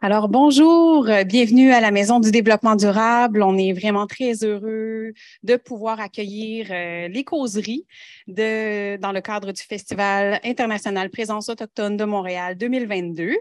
Alors, bonjour, euh, bienvenue à la Maison du développement durable. On est vraiment très heureux de pouvoir accueillir euh, les causeries dans le cadre du Festival international Présence autochtone de Montréal 2022.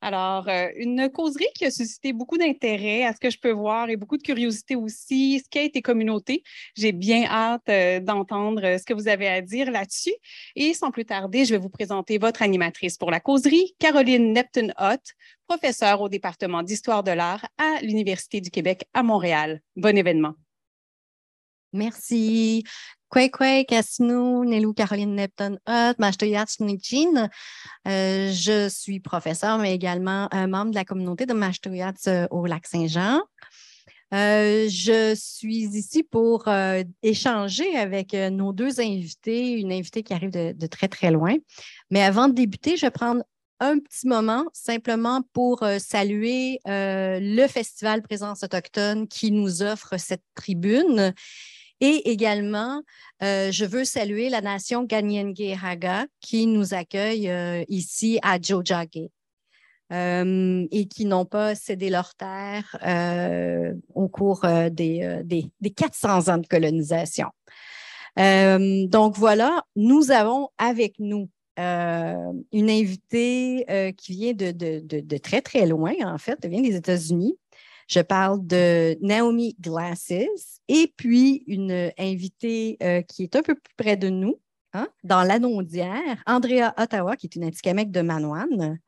Alors, euh, une causerie qui a suscité beaucoup d'intérêt à ce que je peux voir et beaucoup de curiosité aussi, ce a été communauté. J'ai bien hâte euh, d'entendre euh, ce que vous avez à dire là-dessus. Et sans plus tarder, je vais vous présenter votre animatrice pour la causerie, Caroline Neptune-Hott, professeure au département d'histoire de l'art à l'Université du Québec à Montréal. Bon événement. Merci. Kwek Asinu, Nelou Caroline Nepton Mashtoyats euh, Je suis professeure, mais également un membre de la communauté de Mashtoyats euh, au Lac-Saint-Jean. Euh, je suis ici pour échanger avec nos deux invités, une invitée qui arrive de, de, très, très loin. Mais avant de débuter, je vais prendre un petit moment simplement pour saluer le Festival Présence autochtone qui nous offre cette tribune et également, euh, je veux saluer la nation Haga qui nous accueille euh, ici à Jojage. Euh, et qui n'ont pas cédé leur terre au cours des, des, des, 400 ans de colonisation. donc voilà, nous avons avec nous une invitée qui vient de, de, de, de, très, très loin, en fait, elle vient des États-Unis. Je parle de Naomi Glasses et puis une invitée euh, qui est un peu plus près de nous, hein, dans l'Anondière, Andrea Ottawa, qui est une Atikamekw de Manoine.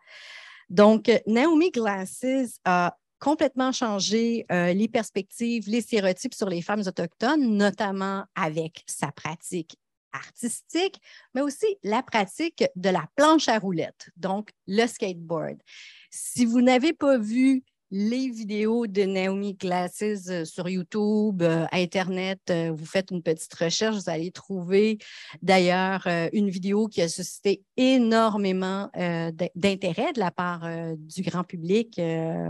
Donc, Naomi Glasses a complètement changé euh, les perspectives, les stéréotypes sur les femmes autochtones, notamment avec sa pratique artistique, mais aussi la pratique de la planche à roulettes, donc le skateboard. Si vous n'avez pas vu les vidéos de Naomi Glasses euh, sur YouTube, euh, Internet, euh, vous faites une petite recherche, vous allez trouver d'ailleurs une vidéo qui a suscité énormément d'intérêt de la part du grand public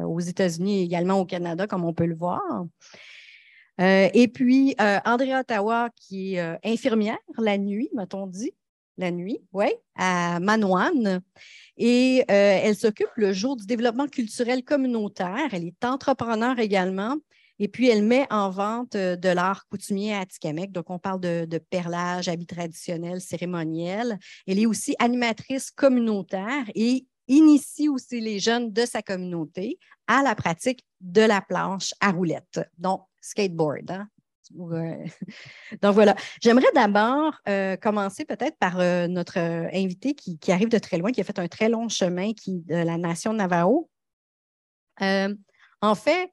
aux États-Unis et également au Canada, comme on peut le voir. et puis, Andrea Ottawa, qui est infirmière la nuit, m'a-t-on dit, la nuit, oui, à Manoine. Et euh, elle s'occupe le jour du développement culturel communautaire. Elle est entrepreneur également. Et puis, elle met en vente euh, de l'art coutumier à Atikamek. Donc, on parle de, perlage, habits traditionnels, cérémoniels. Elle est aussi animatrice communautaire et initie aussi les jeunes de sa communauté à la pratique de la planche à roulettes, donc skateboard. Hein. Donc voilà. J'aimerais d'abord euh, commencer peut-être par euh, notre euh, invité qui, arrive de très loin, qui a fait un très long chemin qui, de la nation Navajo. en fait,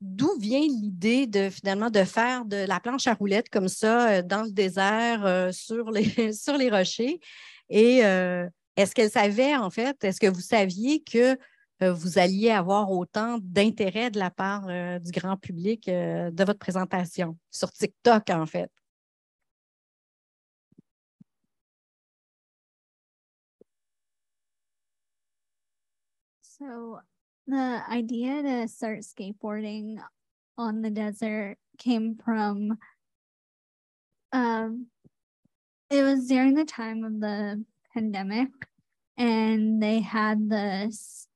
d'où vient l'idée de finalement de faire de la planche à roulettes comme ça dans le désert sur, les, rochers? Et est-ce qu'elle savait, en fait, est-ce que vous saviez que vous alliez avoir autant d'intérêt de la part euh, du grand public euh, de votre présentation sur TikTok, en fait? So the idea to start skateboarding on the desert came from um, it was during the time of the pandemic and they had this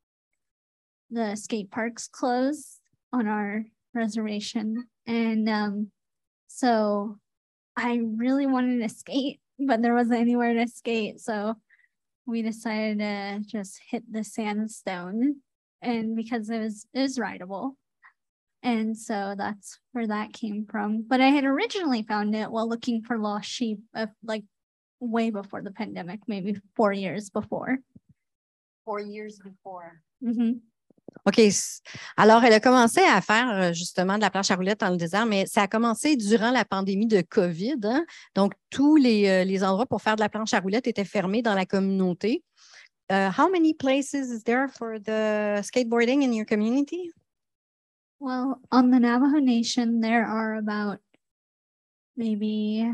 the skate parks closed on our reservation. And um, so I really wanted to skate, but there wasn't anywhere to skate. So we decided to just hit the sandstone and because it was it was rideable. And so that's where that came from. But I had originally found it while looking for lost sheep, uh, like way before the pandemic, maybe four years before. Four years before. Mm-hmm. OK. Alors, elle a commencé à faire euh, justement de la planche à roulettes dans le désert, mais ça a commencé durant la pandémie de COVID. Hein. Donc, tous les, euh, les, endroits pour faire de la planche à roulettes étaient fermés dans la communauté. Uh, how many places is there for the skateboarding in your community? Well, on the Navajo Nation, there are about maybe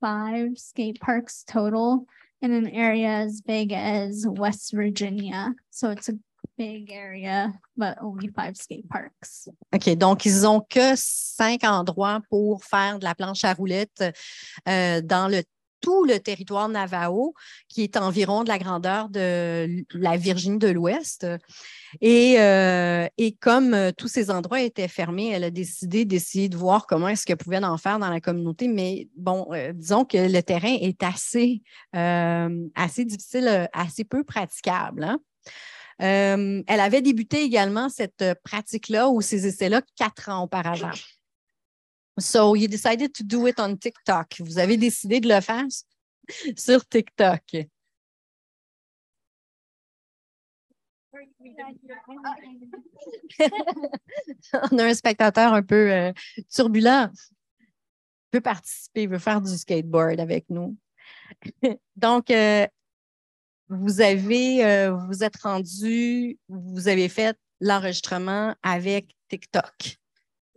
five skate parks total in an area as big as West Virginia. So it's a big area, but only five skate parks. OK, donc ils n'ont que cinq endroits pour faire de la planche à roulettes euh, dans le tout le territoire Navajo, qui est environ de la grandeur de la Virginie de l'Ouest. Et, euh, et, comme euh, tous ces endroits étaient fermés, elle a décidé d'essayer de voir comment est-ce qu'elle pouvait en faire dans la communauté. Mais bon, disons que le terrain est assez, assez difficile, assez peu praticable. Hein. Elle avait débuté également cette pratique-là ou ces essais-là quatre ans auparavant. So you decided to do it on TikTok. Vous avez décidé de le faire sur TikTok. On a un spectateur un peu euh, turbulent. Il peut participer, il veut faire du skateboard avec nous. Donc, euh, vous avez, euh, vous êtes rendu, vous avez fait l'enregistrement avec TikTok.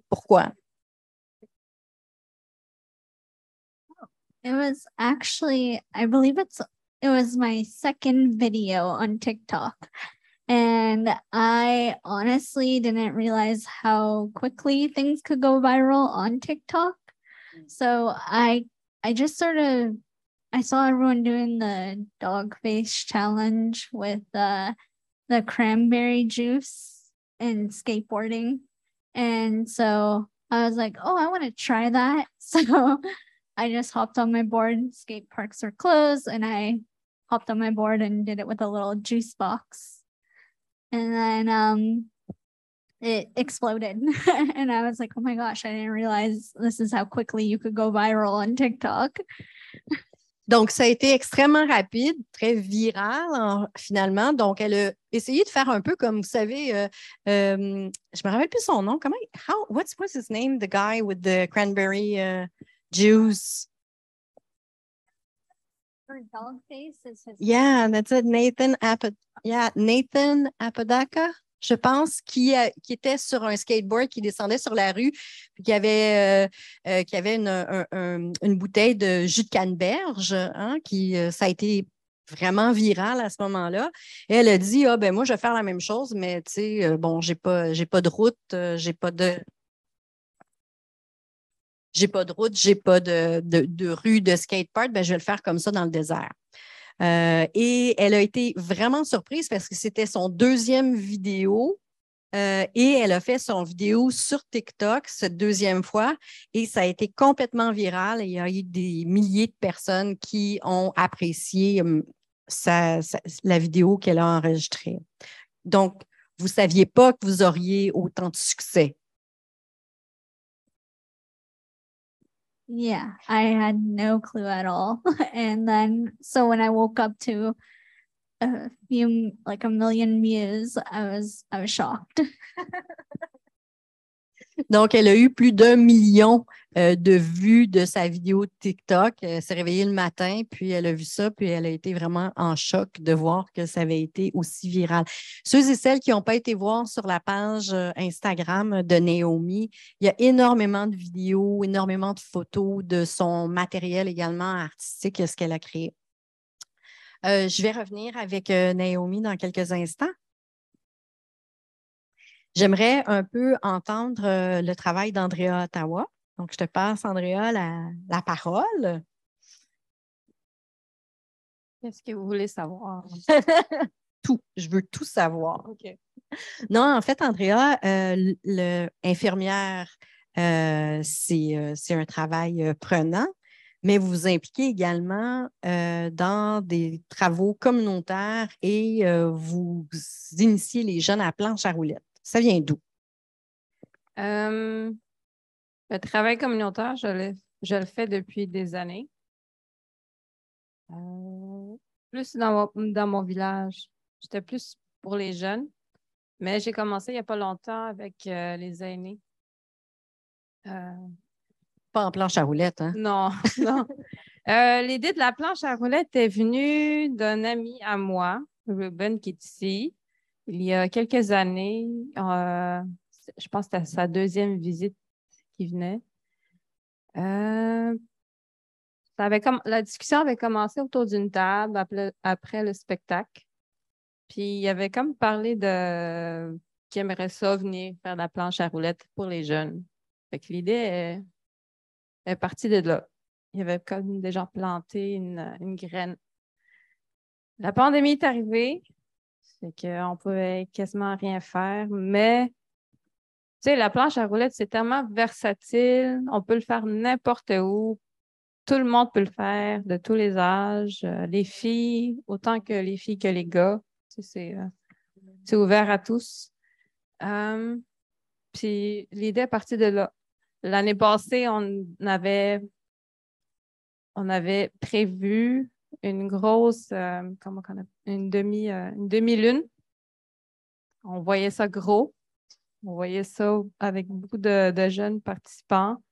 Pourquoi? It was actually, I believe it's it was my second video on TikTok. And I honestly didn't realize how quickly things could go viral on TikTok. So I I just sort of I saw everyone doing the dog face challenge with the the cranberry juice and skateboarding. And so I was like, oh, I want to try that. So I just hopped on my board. Skate parks are closed, and I hopped on my board and did it with a little juice box. And then um, it exploded. and I was like, oh my gosh, I didn't realize this is how quickly you could go viral on TikTok. Donc, ça a été extrêmement rapide, très viral en, finalement. Donc, elle a essayé de faire un peu comme, vous savez, euh, euh, je me rappelle plus son nom. Comment, how, what's, what's his name? The guy with the cranberry uh, Jews. dog face is his Yeah, that's it. Nathan Apod yeah, Nathan Apodaca, je pense, qui, était sur un skateboard qui descendait sur la rue, puis qui avait, euh, euh, avait une, bouteille de jus de canneberge, hein, qui euh, ça a été vraiment viral à ce moment-là. Et elle a dit Ah ben moi, je vais faire la même chose, mais tu sais, bon, j'ai pas, j'ai pas de route, j'ai pas de j'ai pas de route, j'ai pas de, de, rue de skatepark, ben, je vais le faire comme ça dans le désert. Euh, et elle a été vraiment surprise parce que c'était son deuxième vidéo euh, et elle a fait son vidéo sur TikTok cette deuxième fois et ça a été complètement viral. il y a eu des milliers de personnes qui ont apprécié hum, la vidéo qu'elle a enregistrée. Donc, vous ne saviez pas que vous auriez autant de succès. Yeah, I had no clue at all. and then, so when I woke up to a few, like a million views, I was, I was shocked. Donc, elle a eu plus d'un million euh, de vues de sa vidéo TikTok. Elle s'est réveillée le matin, puis elle a vu ça, puis elle a été vraiment en choc de voir que ça avait été aussi viral. Ceux et celles qui n'ont pas été voir sur la page euh, Instagram de Naomi, il y a énormément de vidéos, énormément de photos de son matériel également artistique, ce qu'elle a créé. Euh, je vais revenir avec Naomi dans quelques instants. J'aimerais un peu entendre euh, le travail d'Andrea Ottawa. Donc, je te passe, Andrea, la, parole. Qu'est-ce que vous voulez savoir? tout. Je veux tout savoir. Non, en fait, Andrea, euh, l'infirmière, euh, c'est un travail prenant, mais vous vous impliquez également dans des travaux communautaires et vous initiez les jeunes à planche à roulettes. Ça vient d'où? Euh, le travail communautaire, je le, je le fais depuis des années. Euh, plus dans mon, dans mon village. J'étais plus pour les jeunes, mais j'ai commencé il n'y a pas longtemps avec euh, les aînés. pas en planche à roulettes, hein? Non, non. L'idée de la planche à roulettes est venue d'un ami à moi, Ruben, qui est ici il y a quelques années, euh, je pense que c'était sa deuxième visite qui venait. Euh, la discussion avait commencé autour d'une table après, le spectacle. Puis il avait comme parlé de qu'il aimerait ça venir faire la planche à roulettes pour les jeunes. Fait que l'idée est, partie de là. il y avait comme déjà planté une, une graine. La pandémie est arrivée, c'est qu'on pouvait quasiment rien faire, mais tu sais, la planche à roulettes, c'est tellement versatile, on peut le faire n'importe où. Tout le monde peut le faire, de tous les âges, euh, les filles, autant que les filles que les gars. Tu sais, c'est euh, ouvert à tous. Euh, puis l'idée est partie de là. L'année passée, on avait, on avait prévu une grosse, comment on appelle, une demi, une demi-lune. On voyait ça gros. On voyait ça avec beaucoup de, jeunes participants.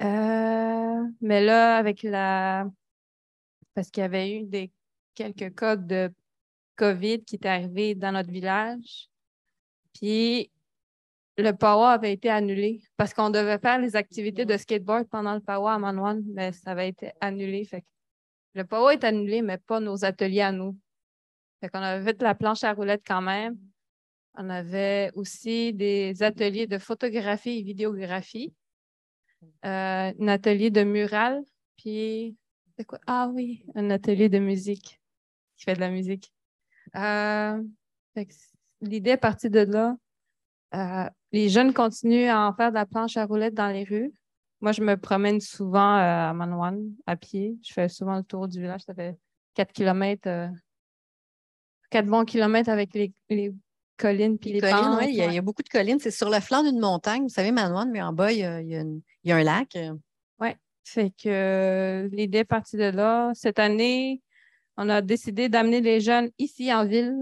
Euh, mais là, avec la. Parce qu'il y avait eu quelques cas de COVID qui étaient arrivés dans notre village. Puis le PAWA avait été annulé parce qu'on devait faire les activités de skateboard pendant le PAWA à Manwan, mais ça avait été annulé. Fait le PAWA est annulé, mais pas nos ateliers à nous. Fait qu'on avait fait la planche à roulettes quand même. On avait aussi des ateliers de photographie et vidéographie, euh, un atelier de mural, puis quoi? Ah oui, un atelier de musique qui fait de la musique. Euh, l'idée est partie de là. Euh, les jeunes continuent à en faire de la planche à roulettes dans les rues. Moi, je me promène souvent à Manouane à pied. Je fais souvent le tour du village. Ça fait 4 km, 4 bons kilomètres avec les, les collines puis les, collines, Oui, il, y a beaucoup de collines. C'est sur le flanc d'une montagne. Vous savez, Manoine, mais en bas, il y a, un lac. Oui. Fait que euh, l'idée est partie de là. Cette année, on a décidé d'amener les jeunes ici en ville,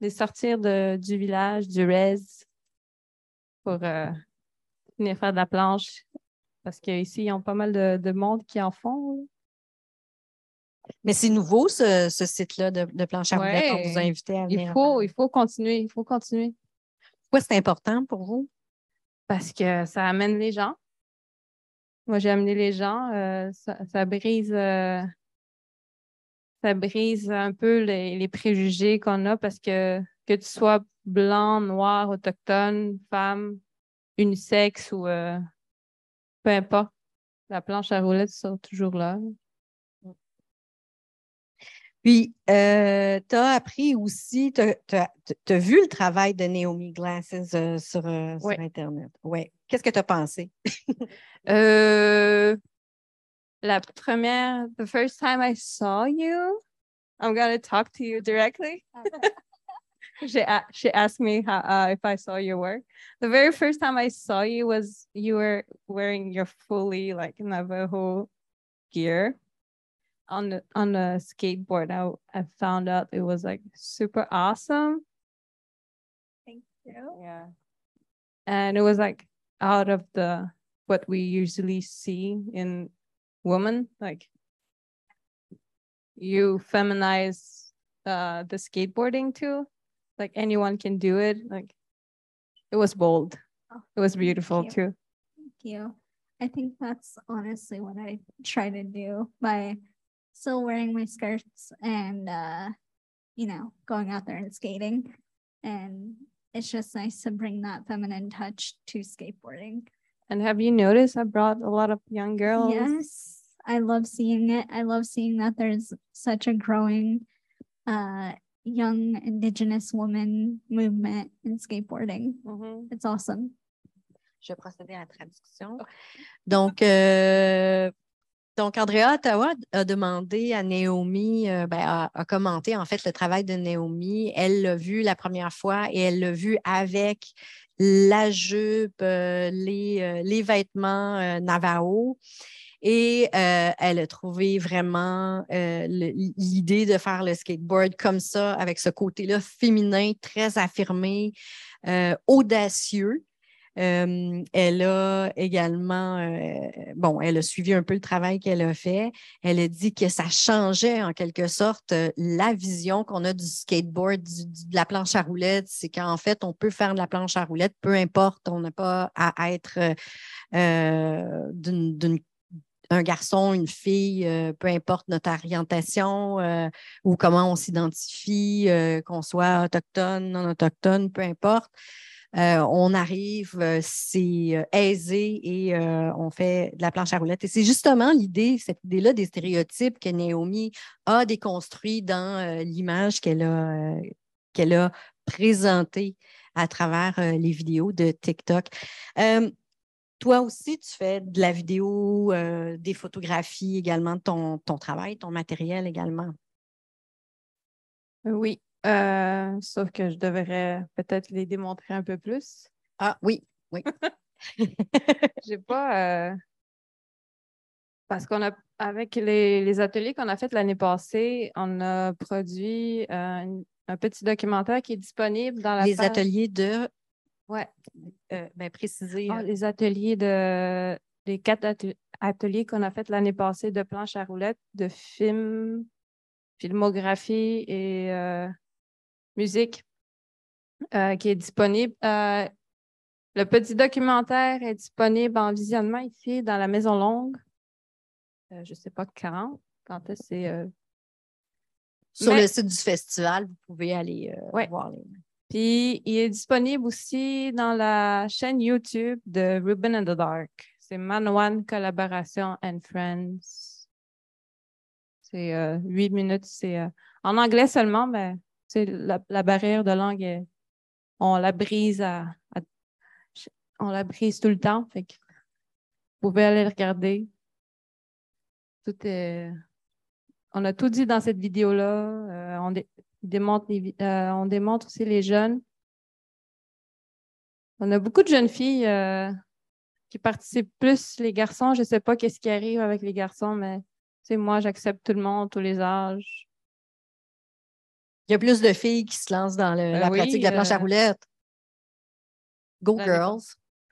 de sortir du village, du RES, pour euh, venir faire de la planche. Parce qu'ici, ils ont pas mal de monde qui en font. Mais c'est nouveau, ce, site-là de, planche à roulettes qu'on vous a invité à venir. Il faut, il faut continuer, il faut continuer. Pourquoi c'est important pour vous? Parce que ça amène les gens. Moi, j'ai amené les gens. Euh, ça, brise euh, ça brise un peu les, préjugés qu'on a parce que que tu sois blanc, noir, autochtone, femme, unisexe ou euh, peu importe, la planche à roulettes sera toujours là. Puis, euh, tu as appris aussi, tu as, vu le travail de Naomi Glasses euh, sur, euh, sur, Internet. Oui. Qu'est-ce que tu as pensé? la première, the first time I saw you, I'm going to talk to you directly. she, she asked me how, uh, if I saw your work. The very first time I saw you was you were wearing your fully like Navajo gear on the on the skateboard. I, I found out it was like super awesome. Thank you. Yeah. And it was like out of the what we usually see in women like you feminize uh the skateboarding too like anyone can do it like it was bold oh, it was beautiful thank too thank you i think that's honestly what i try to do by still wearing my skirts and uh, you know, going out there and skating. And it's just nice to bring that feminine touch to skateboarding. And have you noticed I brought a lot of young girls? Yes. I love seeing it. I love seeing that there's such a growing uh, young indigenous woman movement in skateboarding. It's awesome. Je vais procéder à la traduction. Donc, euh, Donc, Andrea Ottawa a demandé à Naomi, euh, ben, a, commenté en fait le travail de Naomi. Elle l'a vu la première fois et elle l'a vu avec la jupe, euh, les, euh, les, vêtements Navajo. Et elle a trouvé vraiment l'idée de faire le skateboard comme ça, avec ce côté-là féminin, très affirmé, audacieux. Euh, elle a également, euh, bon, elle a suivi un peu le travail qu'elle a fait. Elle a dit que ça changeait en quelque sorte euh, la vision qu'on a du skateboard, de la planche à roulettes. C'est qu'en fait, on peut faire de la planche à roulettes, peu importe, on n'a pas à être d'un un garçon, une fille, peu importe notre orientation ou comment on s'identifie, qu'on soit autochtone, non autochtone, peu importe. euh, on arrive, euh, c'est euh, aisé et on fait de la planche à roulettes. Et c'est justement l'idée, cette idée-là des stéréotypes que Naomi a déconstruit dans l'image qu'elle a, qu'elle a présentée à travers les vidéos de TikTok. Toi aussi, tu fais de la vidéo, des photographies également, ton, ton travail, ton matériel également? Oui, euh, sauf que je devrais peut-être les démontrer un peu plus. Ah oui, oui. J'ai pas. Euh, parce qu'on a, avec les, ateliers qu'on a fait l'année passée, on a produit un, petit documentaire qui est disponible dans la. Les ateliers de. Ouais. Euh, ben, préciser. Ah, les ateliers de. Les quatre ateliers qu'on a fait l'année passée de planche à roulettes, de film, filmographie et musique euh, qui est disponible. Euh, le petit documentaire est disponible en visionnement ici dans la Maison Longue. Euh, je ne sais pas quand. Quand est-ce c'est. Sur le site du festival, vous pouvez aller voir les. Puis il est disponible aussi dans la chaîne YouTube de Ruben in the Dark. C'est Man One Collaboration and Friends. C'est huit minutes. C'est en anglais seulement, mais la, barrière de langue, on la brise à, on la brise tout le temps. Fait que vous pouvez aller regarder. Tout on a tout dit dans cette vidéo-là. Euh, démontre euh, on démontre aussi les jeunes. On a beaucoup de jeunes filles euh, qui participent plus, les garçons. Je ne sais pas qu'est-ce qui arrive avec les garçons, mais moi, j'accepte tout le monde, tous les âges. Il y a plus de filles qui se lancent dans ben la pratique de la planche à euh, roulettes. Go girls!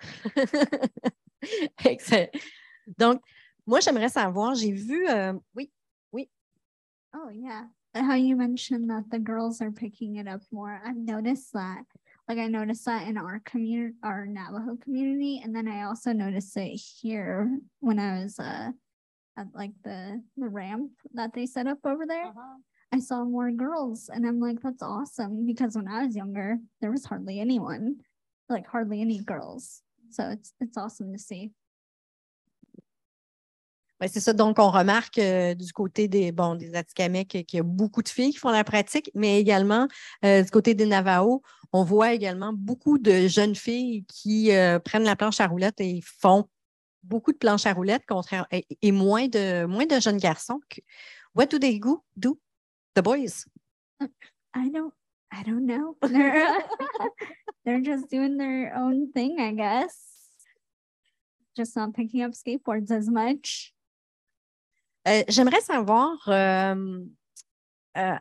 Donc, moi, j'aimerais savoir, j'ai vu, euh, oui, oui. Oh, yeah. How you mentioned that the girls are picking it up more. I've noticed that. Like I noticed that in our community, our Navajo community, and then I also noticed it here when I was uh, at like the the ramp that they set up over there. Uh -huh. I saw more girls and I'm like, that's awesome because when I was younger, there was hardly anyone, like hardly any girls. So it's it's awesome to see. C'est ça. Donc, on remarque euh, du côté des, bon, des qu'il y a beaucoup de filles qui font la pratique, mais également euh, du côté des Navajo, on voit également beaucoup de jeunes filles qui euh, prennent la planche à roulettes et font beaucoup de planches à roulettes et, moins, de, moins de jeunes garçons. What do they do? the boys? I don't I don't know. They're just doing their own thing, I guess. Just not picking up skateboards as much. Euh, J'aimerais savoir euh, euh,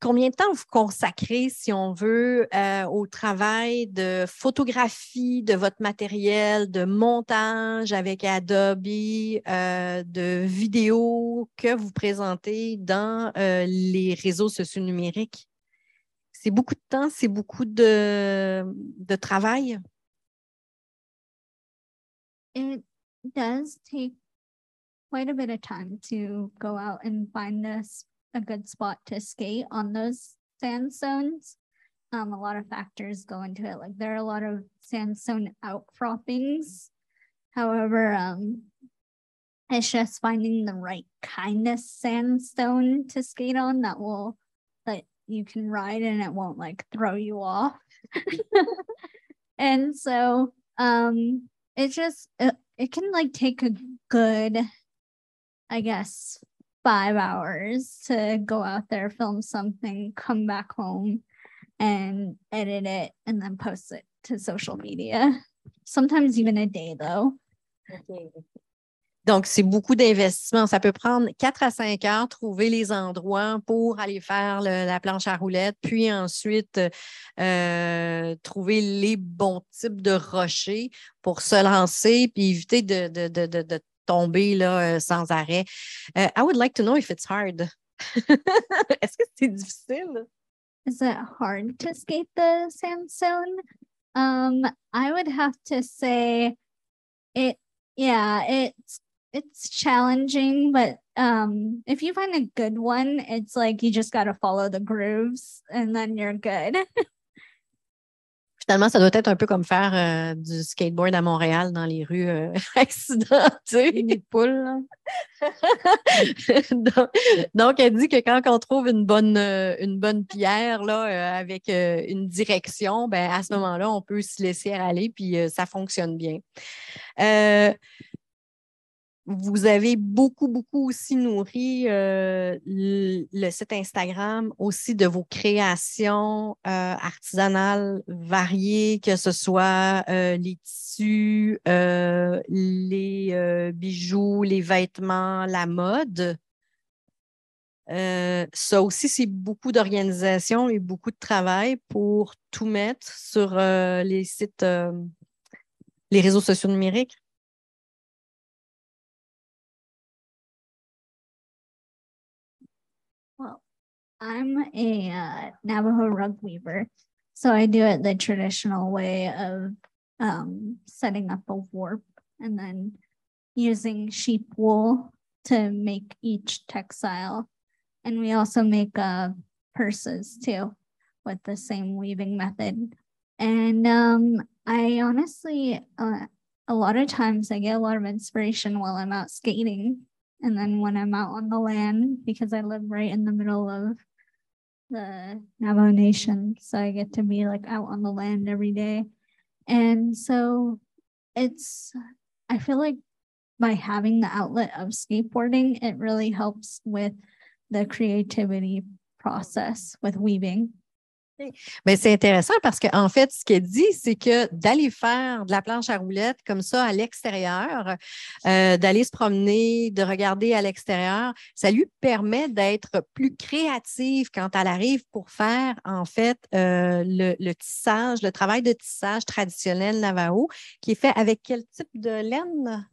combien de temps vous consacrez, si on veut, au travail de photographie de votre matériel, de montage avec Adobe, de vidéos que vous présentez dans les réseaux sociaux numériques? C'est beaucoup de temps, c'est beaucoup de, travail? Does take quite a bit of time to go out and find this a good spot to skate on those sandstones. Um, a lot of factors go into it. Like there are a lot of sandstone outcroppings. However, um, it's just finding the right kind of sandstone to skate on that will that you can ride and it won't like throw you off. and so um it just it, can like take a good I guess five hours to go out there, film something, come back home and edit it and then post it to social media. Sometimes even a day though. Donc, c'est beaucoup d'investissement. Ça peut prendre quatre à cinq heures, trouver les endroits pour aller faire la planche à roulettes, puis ensuite euh, trouver les bons types de rochers pour se lancer, puis éviter de, de, de, de tomber là, euh, sans arrêt. Uh, I would like to know if it's hard. Est-ce que c'est difficile? Is it hard to skate the sandstone? Um, I would have to say it yeah, it's it's challenging, but um if you find a good one, it's like you just gotta follow the grooves and then you're good. Finalement, ça doit être un peu comme faire euh, du skateboard à Montréal dans les rues euh, accidentées. Une poule. donc, donc, elle dit que quand on trouve une bonne, euh, une bonne pierre là, euh, avec euh, une direction, ben, à ce moment-là, on peut se laisser aller, puis euh, ça fonctionne bien. Vous avez beaucoup, beaucoup aussi nourri euh, le, le site Instagram aussi de vos créations euh, artisanales variées, que ce soit euh, les tissus, euh, les euh, bijoux, les vêtements, la mode. Euh, ça aussi, c'est beaucoup d'organisation et beaucoup de travail pour tout mettre sur les sites, les réseaux sociaux numériques. I'm a uh, Navajo rug weaver, so I do it the traditional way of um, setting up a warp and then using sheep wool to make each textile. And we also make uh, purses too with the same weaving method. And um, I honestly, uh, a lot of times I get a lot of inspiration while I'm out skating. And then when I'm out on the land, because I live right in the middle of the Navajo Nation, so I get to be like out on the land every day. And so it's, I feel like by having the outlet of skateboarding, it really helps with the creativity process with weaving. Mais c'est intéressant parce qu'en fait, ce qu'elle dit, c'est que d'aller faire de la planche à roulettes comme ça à l'extérieur, euh, d'aller se promener, de regarder à l'extérieur, ça lui permet d'être plus créative quand elle arrive pour faire en fait euh, le, le tissage, le travail de tissage traditionnel Navajo, qui est fait avec quel type de laine?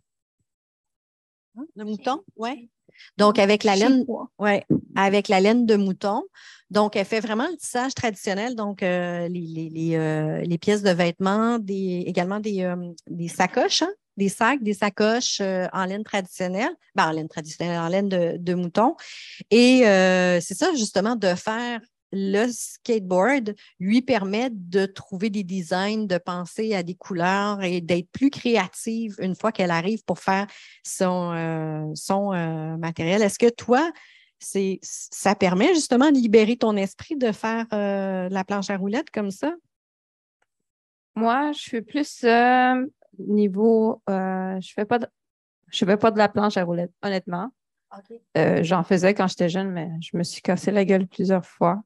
De mouton? Oui. Donc, avec la laine. Ouais, avec la laine de mouton. Donc, elle fait vraiment le tissage traditionnel, donc euh, les, les, les, euh, les pièces de vêtements, des, également des, euh, des sacoches, hein, des sacs, des sacoches en laine traditionnelle, ben, en laine traditionnelle, en laine de, de mouton. Et c'est ça, justement, de faire le skateboard lui permet de trouver des designs, de penser à des couleurs et d'être plus créative une fois qu'elle arrive pour faire son, euh, son euh, matériel. Est-ce que toi, c'est, ça permet justement de libérer ton esprit de faire euh, la planche à roulettes comme ça? Moi, je fais plus niveau. je fais pas de, je fais pas de la planche à roulettes, honnêtement. J'en faisais quand j'étais jeune, mais je me suis cassé la gueule plusieurs fois.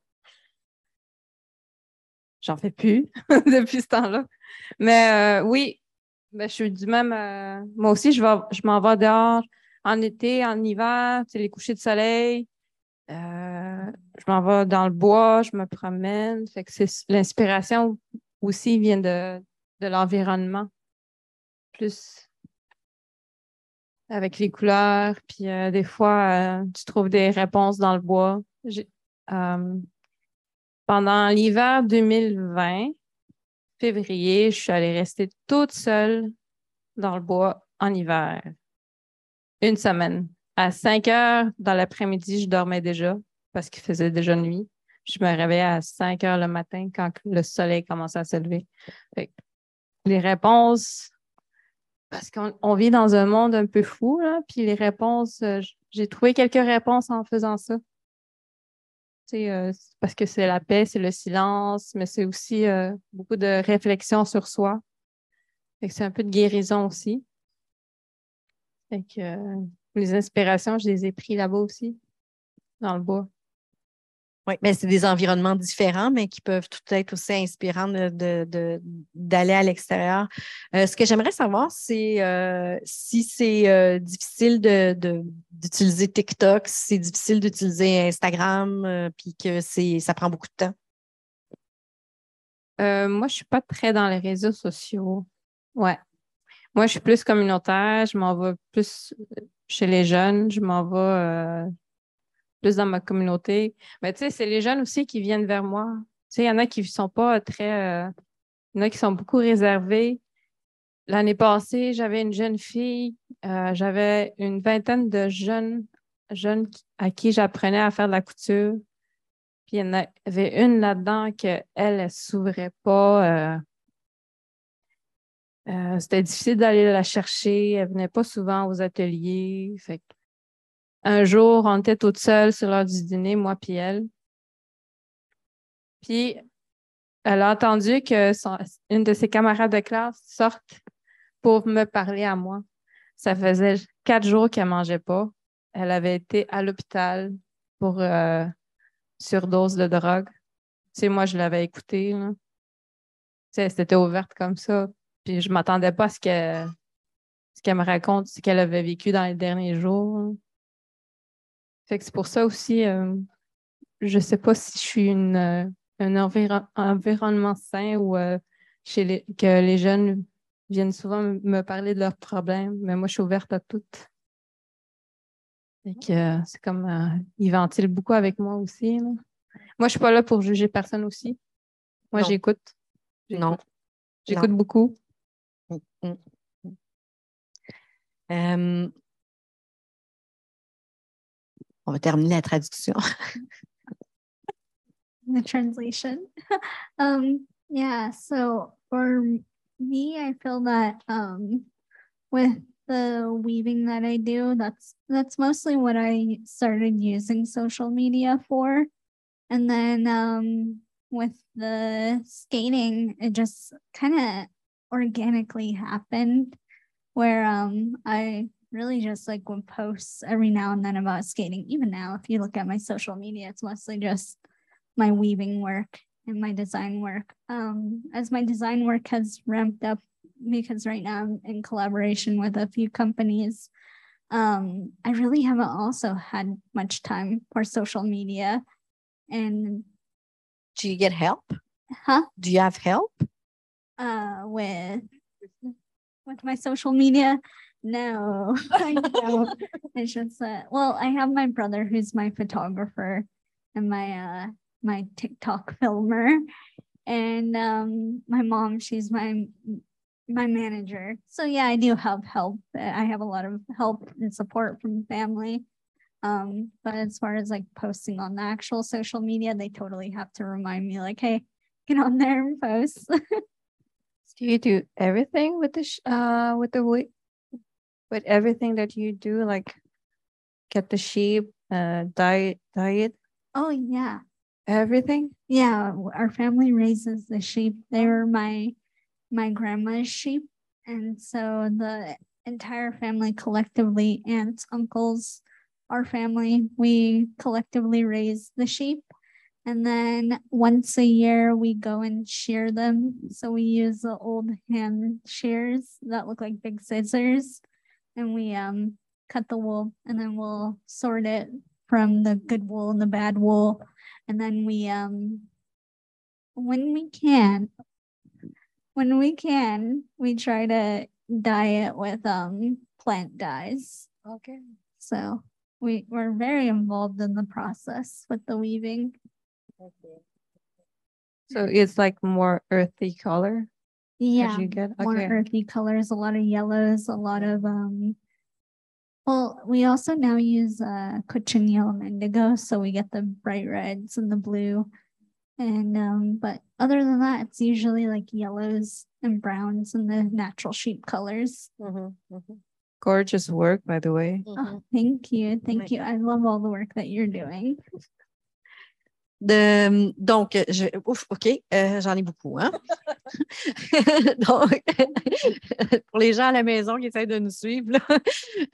J'en fais plus depuis ce temps-là. Mais euh, oui, ben, je suis du même. euh, moi aussi, je, vais, je m'en vais dehors en été, en hiver, tu sais, les couchers de soleil. Euh, je m'en vais dans le bois, je me promène. C'est l'inspiration aussi vient de, l'environnement. Plus avec les couleurs, puis des fois, tu trouves des réponses dans le bois. Pendant l'hiver 2020, février, je suis allée rester toute seule dans le bois en hiver. Une semaine. À 5 heures dans l'après-midi, je dormais déjà parce qu'il faisait déjà nuit. Je me réveillais à 5 heures le matin quand le soleil commençait à se lever. Les réponses, parce qu'on on vit dans un monde un peu fou, là, puis les réponses, euh, j'ai trouvé quelques réponses en faisant ça. Euh, parce que c'est la paix, c'est le silence, mais c'est aussi euh, beaucoup de réflexion sur soi. C'est un peu de guérison aussi. Fait que euh, les inspirations, je les ai pris là-bas aussi, dans le bois. Oui, mais c'est des environnements différents, mais qui peuvent tout être aussi inspirants de, de- de- d'aller à l'extérieur. Euh, ce que j'aimerais savoir, c'est euh, si c'est euh, difficile de, de- d'utiliser TikTok, si c'est difficile d'utiliser Instagram, euh, puis que c'est, ça prend beaucoup de temps. Euh, moi, je suis pas très dans les réseaux sociaux. Ouais. Moi, je suis plus communautaire. Je m'en vais plus chez les jeunes. Je m'en vais euh, plus dans ma communauté. Mais tu sais, c'est les jeunes aussi qui viennent vers moi. Tu sais, il y en a qui sont pas très. euh, il y en a qui sont beaucoup réservés. L'année passée, j'avais une jeune fille. euh, j'avais une vingtaine de jeunes, jeunes à qui j'apprenais à faire de la couture. Puis il y en avait une là-dedans qu'elle, elle s'ouvrait pas. euh, c'était difficile d'aller la chercher. Elle venait pas souvent aux ateliers. Fait un jour, on était toutes seules sur l'heure du dîner, moi puis elle. Puis, elle a entendu que une de ses camarades de classe sorte pour me parler à moi. Ça faisait quatre jours qu'elle mangeait pas. Elle avait été à l'hôpital pour euh, surdose de drogue. Tu moi, je l'avais écoutée. C'était ouverte comme ça. Puis je m'attendais pas à ce qu'elle me raconte, ce qu'elle avait vécu dans les derniers jours. Fait que c'est pour ça aussi, euh, je sais pas si je suis une, euh, un environnement sain ou euh, chez que les jeunes viennent souvent me parler de leurs problèmes, mais moi, je suis ouverte à toutes. c'est comme, ils ventilent beaucoup avec moi aussi. Moi, je suis pas là pour juger personne aussi. Moi, j'écoute. Non. J'écoute beaucoup. Mm, mm. On va terminer la traduction. the translation. um, yeah, so for me, I feel that um, with the weaving that I do, that's that's mostly what I started using social media for. And then um, with the skating, it just kind of organically happened where um, I really just like would post every now and then about skating. Even now, if you look at my social media, it's mostly just my weaving work and my design work. Um, as my design work has ramped up, because right now I'm in collaboration with a few companies, um, I really haven't also had much time for social media. And do you get help? Huh? Do you have help? Uh, with with my social media. No, I don't. it's just that. Well, I have my brother who's my photographer, and my uh my TikTok filmer, and um, my mom, she's my my manager. So yeah, I do have help. I have a lot of help and support from family. Um, but as far as like posting on the actual social media, they totally have to remind me, like, hey, get on there and post. do you do everything with the sh- uh with the with everything that you do, like get the sheep, uh, diet, diet? Oh yeah, Everything? Yeah, our family raises the sheep. They were my my grandma's sheep, and so the entire family collectively, aunts, uncles, our family, we collectively raise the sheep. And then once a year, we go and shear them. So we use the old hand shears that look like big scissors, and we um cut the wool, and then we'll sort it from the good wool and the bad wool. And then we um when we can when we can we try to dye it with um plant dyes. Okay. So we we're very involved in the process with the weaving. Okay. so it's like more earthy color yeah you get okay. more earthy colors a lot of yellows a lot of um well, we also now use uh, cochineal and indigo, so we get the bright reds and the blue. And um, but other than that, it's usually like yellows and browns and the natural sheep colors. Mm-hmm, mm-hmm. Gorgeous work, by the way. Mm-hmm. Oh, thank you, thank you. I love all the work that you're doing. Donc, ouf, OK, euh, j'en ai beaucoup. Hein? donc, pour les gens à la maison qui essaient de nous suivre,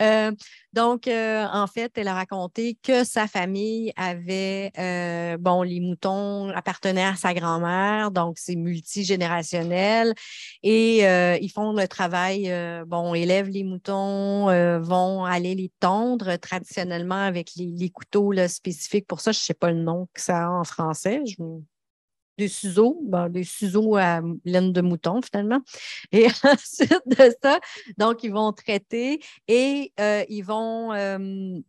euh, donc, euh, en fait, elle a raconté que sa famille avait, euh, bon, les moutons appartenaient à sa grand-mère, donc c'est multigénérationnel. Et euh, ils font le travail, bon, élèvent les moutons, vont aller les tondre traditionnellement avec les, couteaux spécifiques. Pour ça, je ne sais pas le nom que ça a en français. Des ciseaux, des ciseaux à laine de mouton finalement. Et ensuite de ça, donc ils vont traiter et euh, ils vont euh,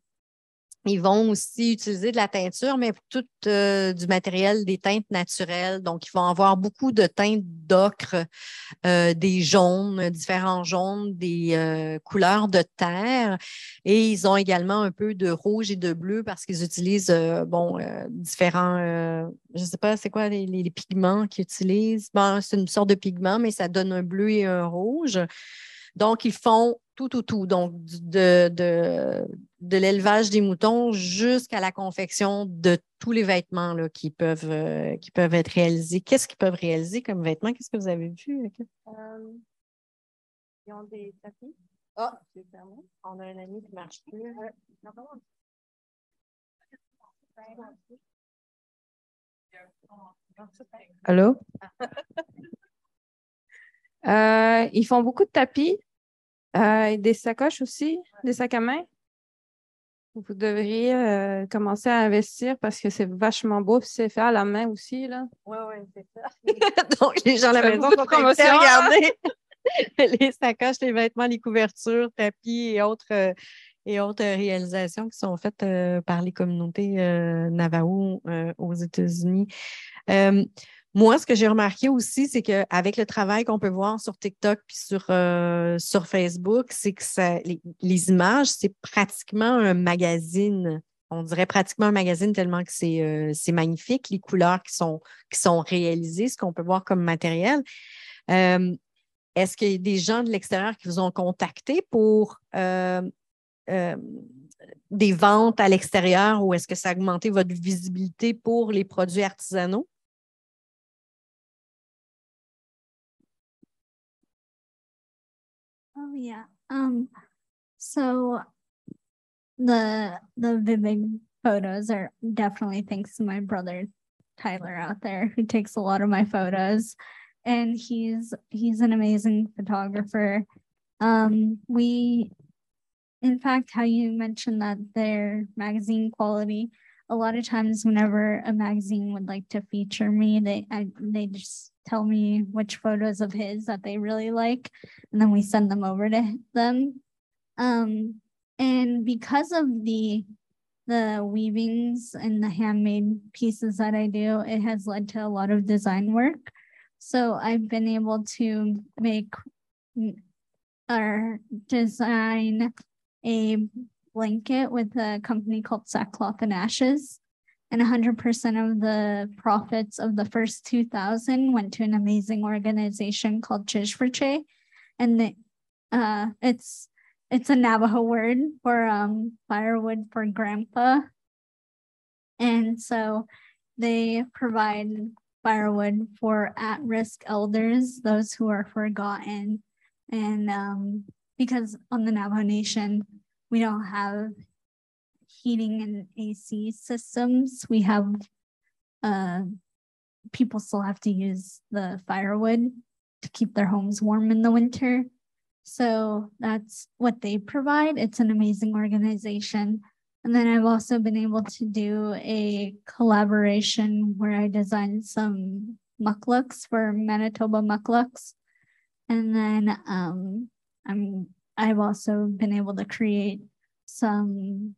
Ils vont aussi utiliser de la teinture, mais tout euh, du matériel, des teintes naturelles. Donc, ils vont avoir beaucoup de teintes d'ocre, euh, des jaunes, différents jaunes, des euh, couleurs de terre. Et ils ont également un peu de rouge et de bleu parce qu'ils utilisent, bon, différents, je ne sais pas, c'est quoi les, les pigments qu'ils utilisent? Bon, c'est une sorte de pigment, mais ça donne un bleu et un rouge. Donc, ils font tout, tout, tout. Donc, de, de, de l'élevage des moutons jusqu'à la confection de tous les vêtements là, qui, peuvent, euh, qui peuvent être réalisés. Qu'est-ce qu'ils peuvent réaliser comme vêtements? Qu'est-ce que vous avez vu? Euh, ils ont des tapis. Ah, c'est On a un ami qui marche plus. Allô? Euh, ils font beaucoup de tapis, euh, des sacoches aussi, des sacs à main? Vous devriez euh, commencer à investir parce que c'est vachement beau, c'est fait à la main aussi. Là. Oui, oui, c'est ça. Donc, les gens à la maison sont regarder les sacoches, les vêtements, les couvertures, tapis et autres, et autres réalisations qui sont faites par les communautés Navajo aux États-Unis. Moi, ce que j'ai remarqué aussi, c'est qu'avec le travail qu'on peut voir sur TikTok puis sur, euh, sur Facebook, c'est que ça, les, images, c'est pratiquement un magazine. On dirait pratiquement un magazine tellement que c'est euh, magnifique, les couleurs qui sont, qui sont réalisées, ce qu'on peut voir comme matériel. Euh, est-ce qu'il y a des gens de l'extérieur qui vous ont contacté pour des ventes à l'extérieur ou est-ce que ça a augmenté votre visibilité pour les produits artisanaux? Oh yeah. Um so the the vivid photos are definitely thanks to my brother Tyler out there who takes a lot of my photos and he's he's an amazing photographer. Um we in fact how you mentioned that their magazine quality a lot of times whenever a magazine would like to feature me, they I, they just tell me which photos of his that they really like, and then we send them over to them. Um, and because of the the weavings and the handmade pieces that I do, it has led to a lot of design work. So I've been able to make or design a blanket with a company called Sackcloth and Ashes. And 100% of the profits of the first 2000 went to an amazing organization called Chishverche. And the, uh, it's it's a Navajo word for um, firewood for grandpa. And so they provide firewood for at risk elders, those who are forgotten. And um, because on the Navajo Nation, we don't have heating and AC systems. We have uh, people still have to use the firewood to keep their homes warm in the winter. So that's what they provide. It's an amazing organization. And then I've also been able to do a collaboration where I designed some mucklucks for Manitoba mucklucks. And then um, I'm I've also been able to create some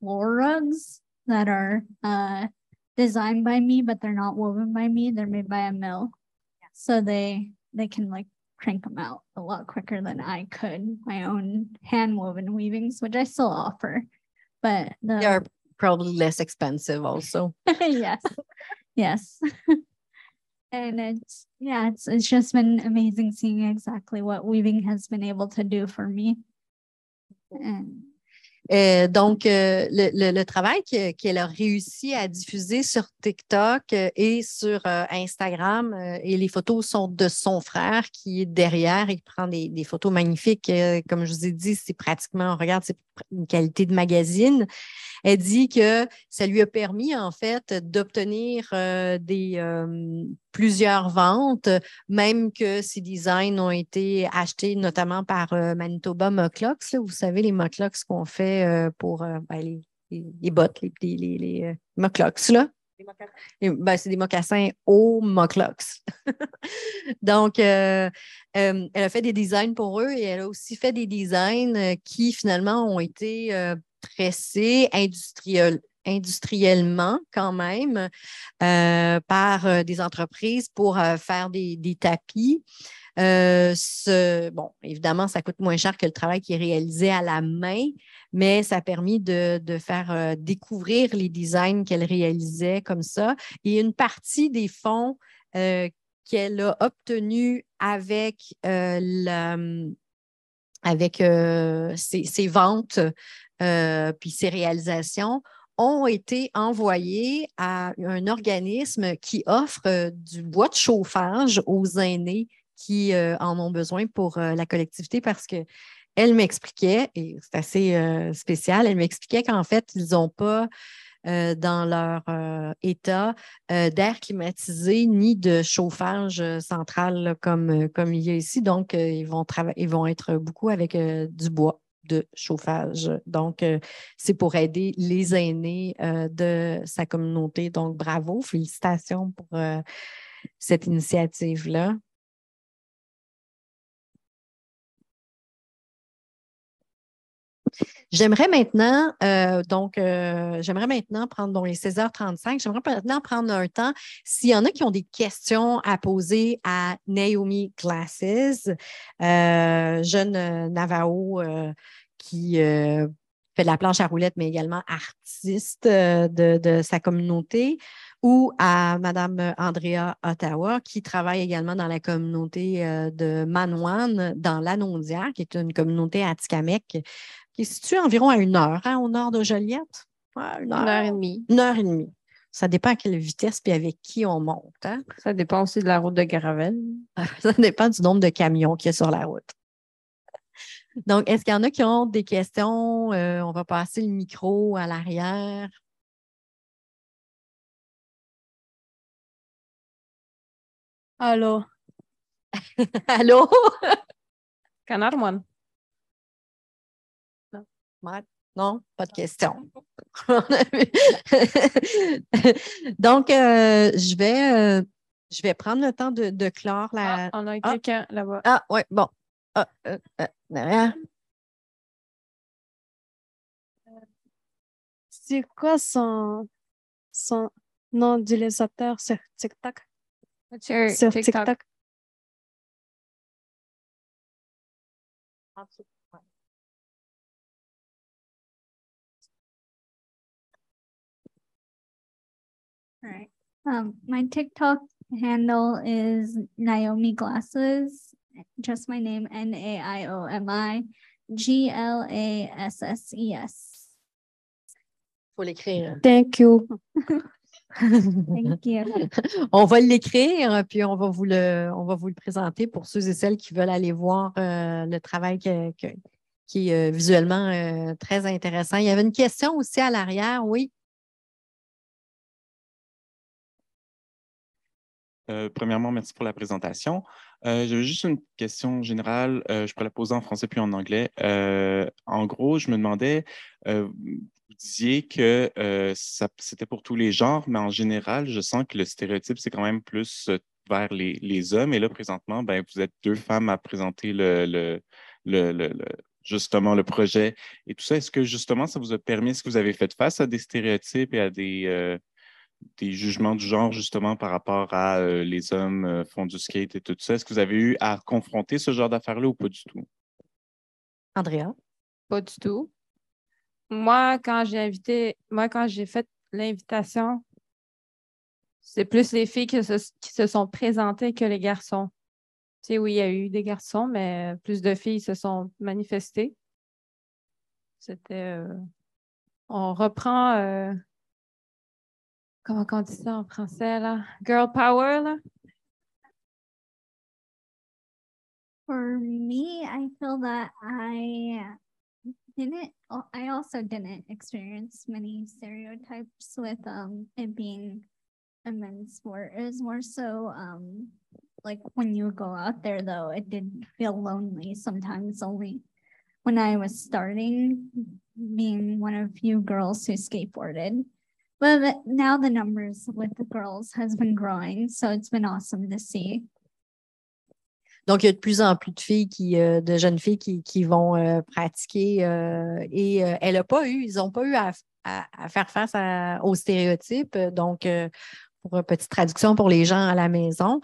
floor rugs that are uh, designed by me, but they're not woven by me. They're made by a mill. So they they can like crank them out a lot quicker than I could. My own hand woven weavings, which I still offer, but the, they're probably less expensive also. yes, yes. and it's yeah it's it's just been amazing seeing exactly what weaving has been able to do for me Euh, donc, euh, le, travail qu'elle a réussi à diffuser sur TikTok euh, et sur Instagram, et les photos sont de son frère qui est derrière et qui prend des, des photos magnifiques. comme je vous ai dit, c'est pratiquement, on regarde, c'est une qualité de magazine. Elle dit que ça lui a permis, en fait, d'obtenir euh, des euh, plusieurs ventes, même que ses designs ont été achetés notamment par euh, Manitoba Moclocks. Vous savez, les Moclocks qu'on fait pour ben, les, bottes, les, les, les, là. Ben, c'est des mocassins aux Moclocks. Donc, elle a fait des designs pour eux et elle a aussi fait des designs qui finalement ont été industriel, industriellement quand même euh, par euh, des entreprises pour euh, faire des, tapis. Ce, bon, évidemment, ça coûte moins cher que le travail qui est réalisé à la main, mais ça a permis de, faire découvrir les designs qu'elle réalisait comme ça. Et une partie des fonds qu'elle a obtenus avec, avec ses, ses, ventes puis ses réalisations ont été envoyés à un organisme qui offre euh, du bois de chauffage aux aînés qui euh, en ont besoin pour euh, la collectivité parce que elle m'expliquait, et c'est assez spécial, elle m'expliquait qu'en fait, ils n'ont pas dans leur état d'air climatisé ni de chauffage central comme, comme il y a ici. Donc, ils, vont ils vont être beaucoup avec du bois de chauffage. Donc, euh, c'est pour aider les aînés euh, de sa communauté. Donc, bravo, félicitations pour euh, cette initiative-là. J'aimerais maintenant, donc, j'aimerais maintenant prendre, bon, les 16h35, j'aimerais maintenant prendre un temps. S'il y en a qui ont des questions à poser à Naomi Glasses, jeune Navajo qui fait de la planche à roulettes, mais également artiste de, sa communauté, ou à Madame Andrea Ottawa, qui travaille également dans la communauté de Manouane, dans l'Anondière, qui est une communauté atikamekw qui est situé environ à une heure hein, au nord de Joliette. une, heure. et demie. Une heure et demie. Ça dépend à quelle vitesse et avec qui on monte. Hein. Ça dépend aussi de la route de Gravel. Ça dépend du nombre de camions qu'il y a sur la route. Donc, est-ce qu'il y en a qui ont des questions? Euh, on va passer le micro à l'arrière. Allô? Allô? Canard, non, pas de question. Donc, euh, je, vais, euh, je vais prendre le temps de, de clore la. Ah, on a ah. quelqu'un là-bas? Ah, oui, bon. Ah, euh, derrière. C'est quoi son, son nom d'utilisateur sur TikTok? Sur, sur TikTok. TikTok. All right. Um, my TikTok handle is Naomi Glasses. Just my name, N A I O M I G L A S S E S. Faut l'écrire. Thank you. Thank you. on va l'écrire, puis on va, vous le, on va vous le présenter pour ceux et celles qui veulent aller voir euh, le travail que, qui est euh, visuellement euh, très intéressant. Il y avait une question aussi à l'arrière, oui? Euh, premièrement, merci pour la présentation. Euh, J'avais juste une question générale. Euh, je pourrais la poser en français puis en anglais. en gros, je me demandais, vous disiez que c'était pour tous les genres, mais en général, je sens que le stéréotype, c'est quand même plus vers les, hommes. Et là, présentement, ben, vous êtes deux femmes à présenter le, justement le projet et tout ça. Est-ce que justement, ça vous a permis, est-ce que vous avez fait face à des stéréotypes et à des des jugements du genre justement par rapport à euh, les hommes euh, font du skate et tout ça. Est-ce que vous avez eu à confronter ce genre d'affaires-là ou pas du tout? Andrea? Pas du tout. Moi, quand j'ai invité, moi, quand j'ai fait l'invitation, c'est plus les filles qui se, sont présentées que les garçons. Tu sais, oui, il y a eu des garçons, mais plus de filles se sont manifestées. C'était. Euh, on reprend comment on dit ça en français, là? Girl power, là? For me, I feel that I didn't, I also didn't experience many stereotypes with um it being a men's sport. It was more so um like when you go out there though, it did feel lonely sometimes only when I was starting being one of few girls who skateboarded. But now the numbers with the girls has been growing, so it's been awesome to see. Donc, il y a de plus en plus de filles qui, euh, de jeunes filles qui, qui vont euh, pratiquer euh, et elle n'a pas eu, ils n'ont pas eu à, à- à faire face à- aux stéréotypes. Donc, euh, pour une petite traduction pour les gens à la maison.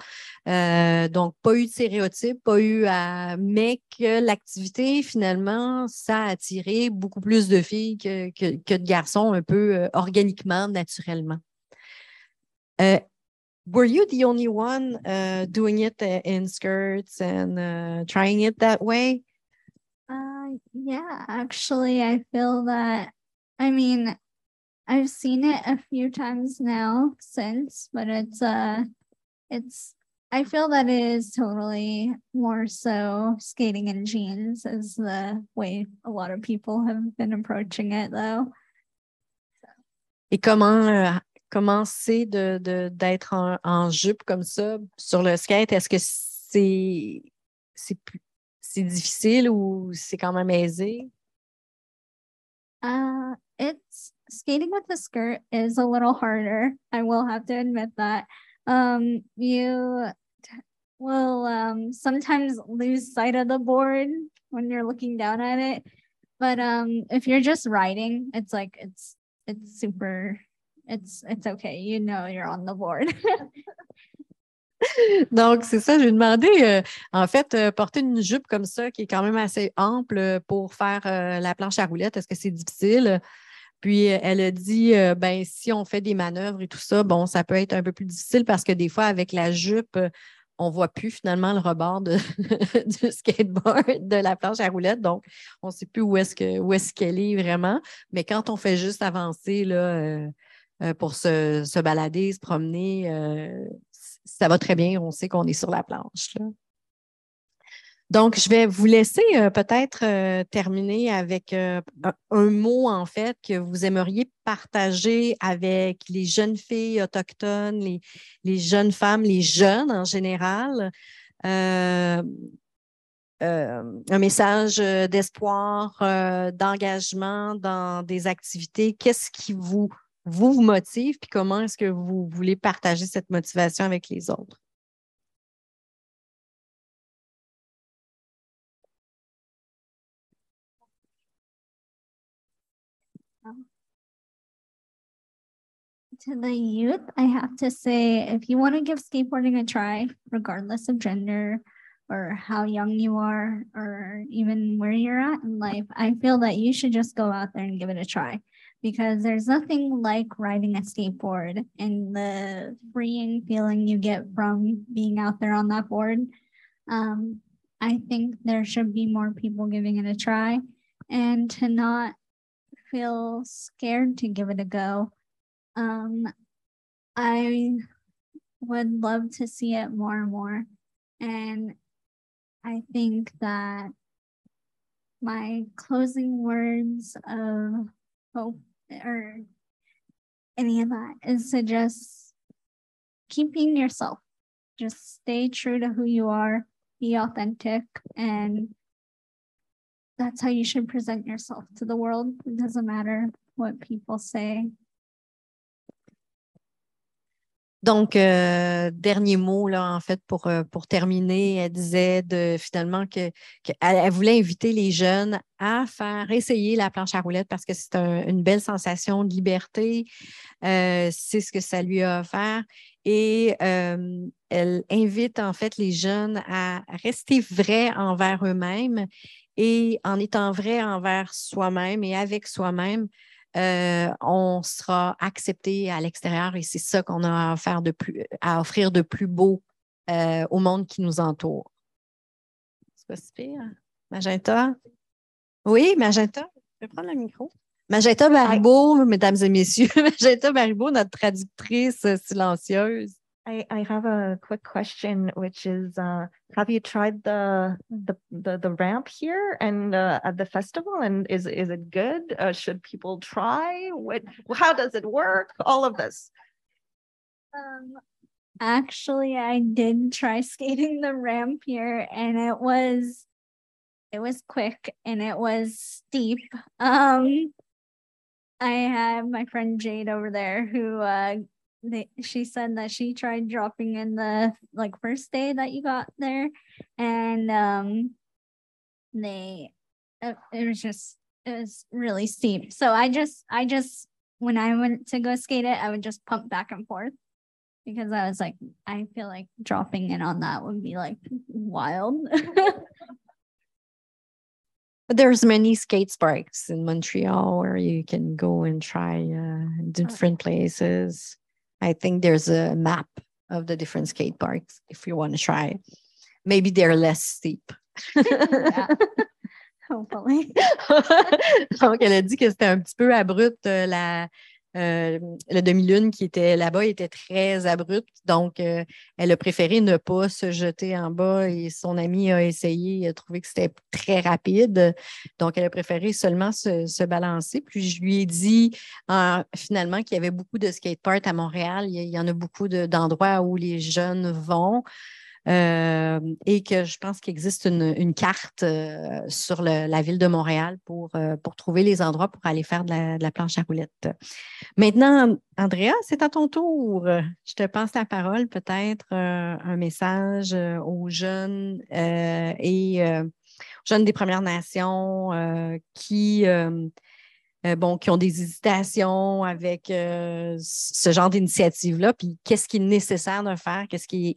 Euh, donc, pas eu de stéréotypes, pas eu à. Mais que l'activité, finalement, ça a attiré beaucoup plus de filles que, que, que de garçons, un peu euh, organiquement, naturellement. Euh, were you the only one uh, doing it uh, in skirts and uh, trying it that way? Uh, yeah, actually, I feel that. I mean, I've seen it a few times now since, but it's uh, it's. I feel that it is totally more so skating in jeans is the way a lot of people have been approaching it, though. Et comment, euh, comment c'est de, de- d'être en, en jupe comme ça sur le skate? Est-ce que c'est, c'est, c'est difficile ou c'est quand même aisé? Uh, it's skating with a skirt is a little harder. I will have to admit that. Um, you t- will um sometimes lose sight of the board when you're looking down at it. But um, if you're just riding, it's like it's it's super. It's it's okay. You know you're on the board. Donc, c'est ça, j'ai demandé, euh, en fait, euh, porter une jupe comme ça, qui est quand même assez ample pour faire euh, la planche à roulettes, est-ce que c'est difficile? Puis, euh, elle a dit, euh, ben, si on fait des manœuvres et tout ça, bon, ça peut être un peu plus difficile parce que des fois, avec la jupe, euh, on voit plus finalement le rebord du skateboard, de la planche à roulettes. Donc, on ne sait plus où est-ce que, où est-ce qu'elle est vraiment. Mais quand on fait juste avancer, là, euh, pour se, se balader, se promener, euh, ça va très bien. On sait qu'on est sur la planche. là. Donc, je vais vous laisser euh, peut-être euh, terminer avec euh, un, mot, en fait, que vous aimeriez partager avec les jeunes filles autochtones, les, jeunes femmes, les jeunes en général. Un message d'espoir, d'engagement dans des activités. Qu'est-ce qui vous, vous, vous motive, puis comment est-ce que vous voulez partager cette motivation avec les autres? To the youth, I have to say if you want to give skateboarding a try, regardless of gender or how young you are, or even where you're at in life, I feel that you should just go out there and give it a try because there's nothing like riding a skateboard and the freeing feeling you get from being out there on that board. Um, I think there should be more people giving it a try and to not feel scared to give it a go. Um, I would love to see it more and more. And I think that my closing words of hope or any of that is to just keep being yourself. Just stay true to who you are, be authentic, and that's how you should present yourself to the world. It doesn't matter what people say. Donc, euh, dernier mot, là, en fait, pour, euh, pour terminer, elle disait finalement que, que voulait inviter les jeunes à faire essayer la planche à roulettes parce que c'est un- une belle sensation de liberté. Euh, c'est ce que ça lui a offert. Et elle invite en fait les jeunes à rester vrais envers eux-mêmes et en étant vrai envers soi-même et avec soi-même, euh, on sera accepté à l'extérieur et c'est ça qu'on a à faire de plus, à offrir de plus beau euh, au monde qui nous entoure. C'est pas si pire. Magenta? Oui, Magenta, je vais prendre le micro. Magenta Baribeau, mesdames et messieurs, Magenta Baribeau, notre traductrice silencieuse. I, I have a quick question, which is, uh, have you tried the, the, the, the ramp here and, uh, at the festival? And is, is it good? Uh, should people try? What, how does it work? All of this. Um, actually, I did try skating the ramp here, and it was, it was quick and it was steep. Um, I had my friend Jade over there who uh, they she said that she tried dropping in the like first day that you got there and um they it, it was just it was really steep so i just i just when i went to go skate it i would just pump back and forth because i was like i feel like dropping in on that would be like wild But there's many skate parks in Montreal where you can go and try uh, different places. I think there's a map of the different skate parks if you want to try. Maybe they're less steep. Hopefully Donc, elle a dit que c'était un petit peu abrupt. euh, La, euh, le demi-lune qui était là-bas était très abrupt. Donc, euh, elle a préféré ne pas se jeter en bas et son ami a essayé, a trouvé que c'était très rapide. Donc, elle a préféré seulement se, balancer. Puis, je lui ai dit euh, finalement qu'il y avait beaucoup de skateparks à Montréal. Il y, en a beaucoup de- d'endroits où les jeunes vont. Euh, et que je pense qu'il existe une, carte euh, sur la ville de Montréal pour, euh, pour trouver les endroits pour aller faire de la, planche à roulettes. Maintenant, Andrea, c'est à ton tour. Je te passe la parole, peut-être un message aux jeunes et aux jeunes des Premières Nations qui, bon, qui ont des hésitations avec ce genre d'initiative-là, puis qu'est-ce qui est nécessaire de faire, qu'est-ce qui est,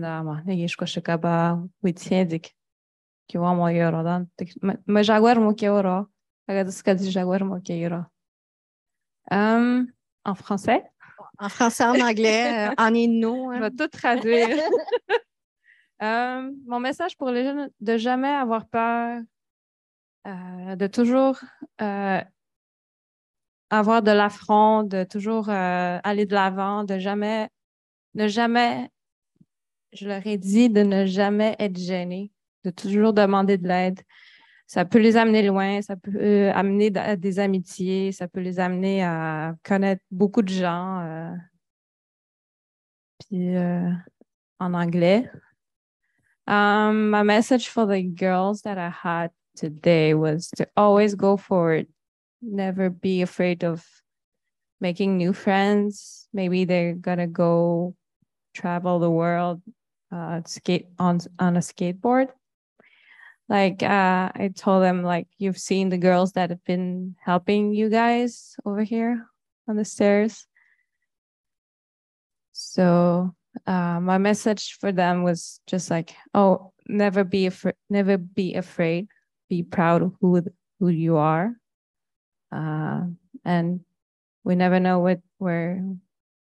da, uitsiedik. Euro euro, aga ki euro. Um, en français? En français, en anglais, en inou. Je vais tout traduire. Mon message pour les jeunes, de jamais avoir peur, euh, de toujours euh, avoir de l'affront, de toujours euh, aller de l'avant, de jamais, ne jamais, je leur ai dit de ne jamais être gêné, de toujours demander de l'aide. Ça peut les amener loin, ça peut euh, amener à des amitiés, ça peut les amener à connaître beaucoup de gens. euh. Puis en anglais. Um, my message for the girls that I had today was to always go forward. Never be afraid of making new friends. Maybe they're gonna go travel the world, uh, skate on on a skateboard. Like uh, I told them, like you've seen the girls that have been helping you guys over here on the stairs. So uh, my message for them was just like, oh, never be afraid, never be afraid, be proud of who who you are, uh, and we never know what where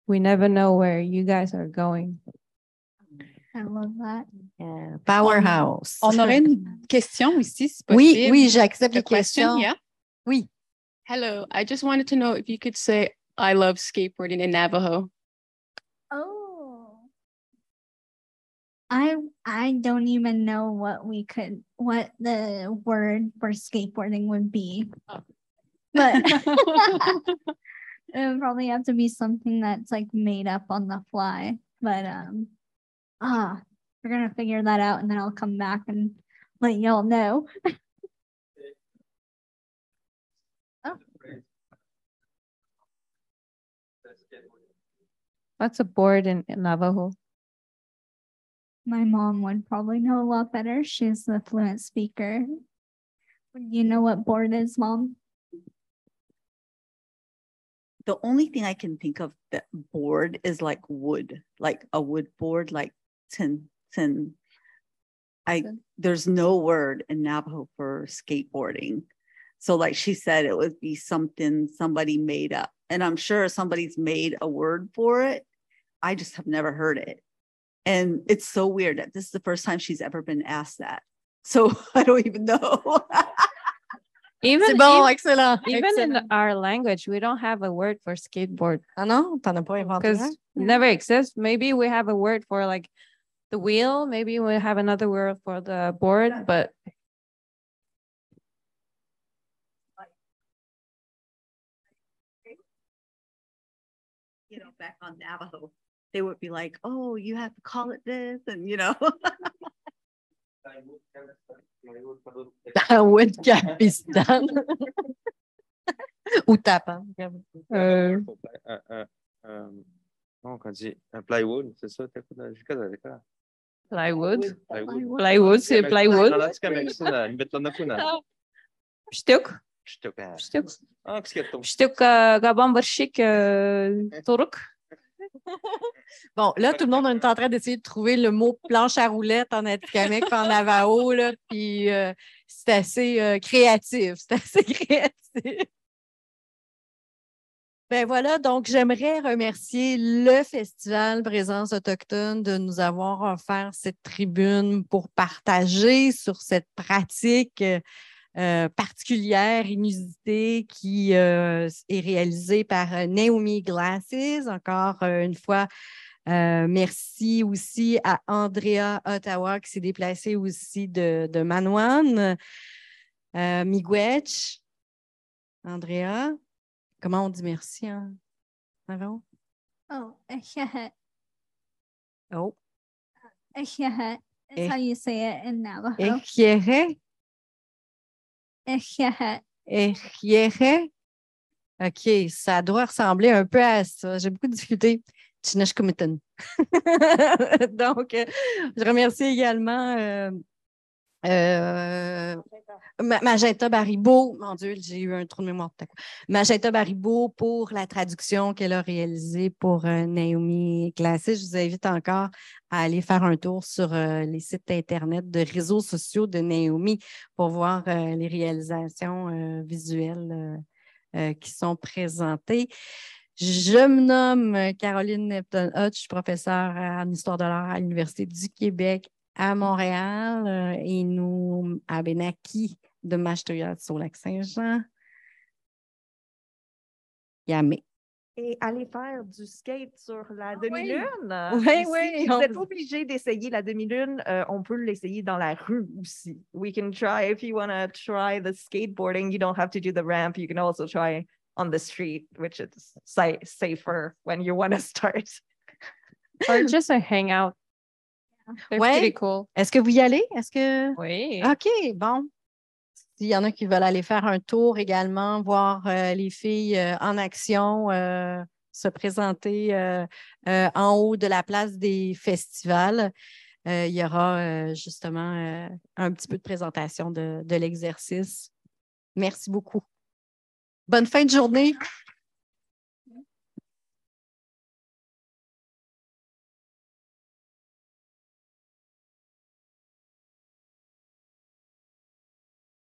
we never know where you guys are going. I love that. Euh, powerhouse. On aurait une question ici, si possible. oui, j'accepte A les question, yeah. Oui. Hello, I just wanted to know if you could say I love skateboarding in Navajo. Oh. I I don't even know what we could what the word for skateboarding would be. But it would probably have to be something that's like made up on the fly. But um ah we're gonna figure that out and then I'll come back and let y'all know. What's a board in, in Navajo? My mom would probably know a lot better. She's the fluent speaker. You know what board is, mom? The only thing I can think of that board is like wood, like a wood board, like tin, tin. I, there's no word in Navajo for skateboarding. So like she said, it would be something somebody made up. And I'm sure somebody's made a word for it. I just have never heard it. And it's so weird that this is the first time she's ever been asked that. So I don't even know. Even, C'est bon, even, excellent. even excellent. in our language, we don't have a word for skateboard Ah non, t'en as pas inventé because it never exists. Maybe we have a word for like the wheel. Maybe we have another word for the board, but You know, back on Navajo, they would be like, oh, you have to call it this and you know. Wood Capistan. Ou tapant. euh, Euh, euh, euh, comment on dit un plywood, c'est ça? t'as quoi dans- j'ai quoi dans les cas? plywood. Plywood. Plywood, c'est plywood. Talaska Meksina, imbit lang na kuna. Shtuk. Shtuk Bon, là, tout le monde est en train d'essayer de trouver le mot planche à roulettes en Atikamekw en Navajo, là, puis euh, c'est assez euh, créatif, c'est assez créatif. Ben voilà, donc j'aimerais remercier le Festival Présence Autochtone de nous avoir offert cette tribune pour partager sur cette pratique euh, particulière, inusitée, qui euh, est réalisée par euh, Naomi Glasses. Encore une fois, euh, merci aussi à Andrea Ottawa qui s'est déplacée aussi de, de Miigwech. Andrea, comment on dit merci en avant? Oh. Oh, Eh. how you say it in Navajo. Echiere? OK, ça doit ressembler un peu à ça. J'ai beaucoup discuté. Chineshkumitan. Donc, euh, je remercie également euh, euh, Ma- Magenta Baribeau. Mon Dieu, j'ai eu un trou de mémoire tout à coup. Magenta Baribeau pour la traduction qu'elle a réalisée pour euh, Naomi Glasses. Je vous invite encore à aller faire un tour sur euh, les sites Internet de réseaux sociaux de Naomi pour voir les réalisations visuelles qui sont présentées. Je me nomme Caroline Nepton-Hutt, je suis professeure en histoire de l'art à l'Université du Québec à Montréal euh, et nous à Benaki de Machteuillat sur lac Saint-Jean. Yamé. Et aller faire du skate sur la demi-lune? Oui, Ici, oui, si Vous on- êtes obligé d'essayer la demi-lune. euh, on peut l'essayer dans la rue aussi. We can try, if you want to try the skateboarding, you don't have to do the ramp. You can also try on the street, which is sa- safer when you want to start. Or just a hangout. They're Ouais. cool. Est-ce que vous y allez? Est-ce que. Oui. OK, bon. S'il y en a qui veulent aller faire un tour également, voir euh, les filles euh, en action, euh, se présenter en haut de la place des festivals, il y aura justement un petit peu de présentation de, de l'exercice. Merci beaucoup. Bonne fin de journée.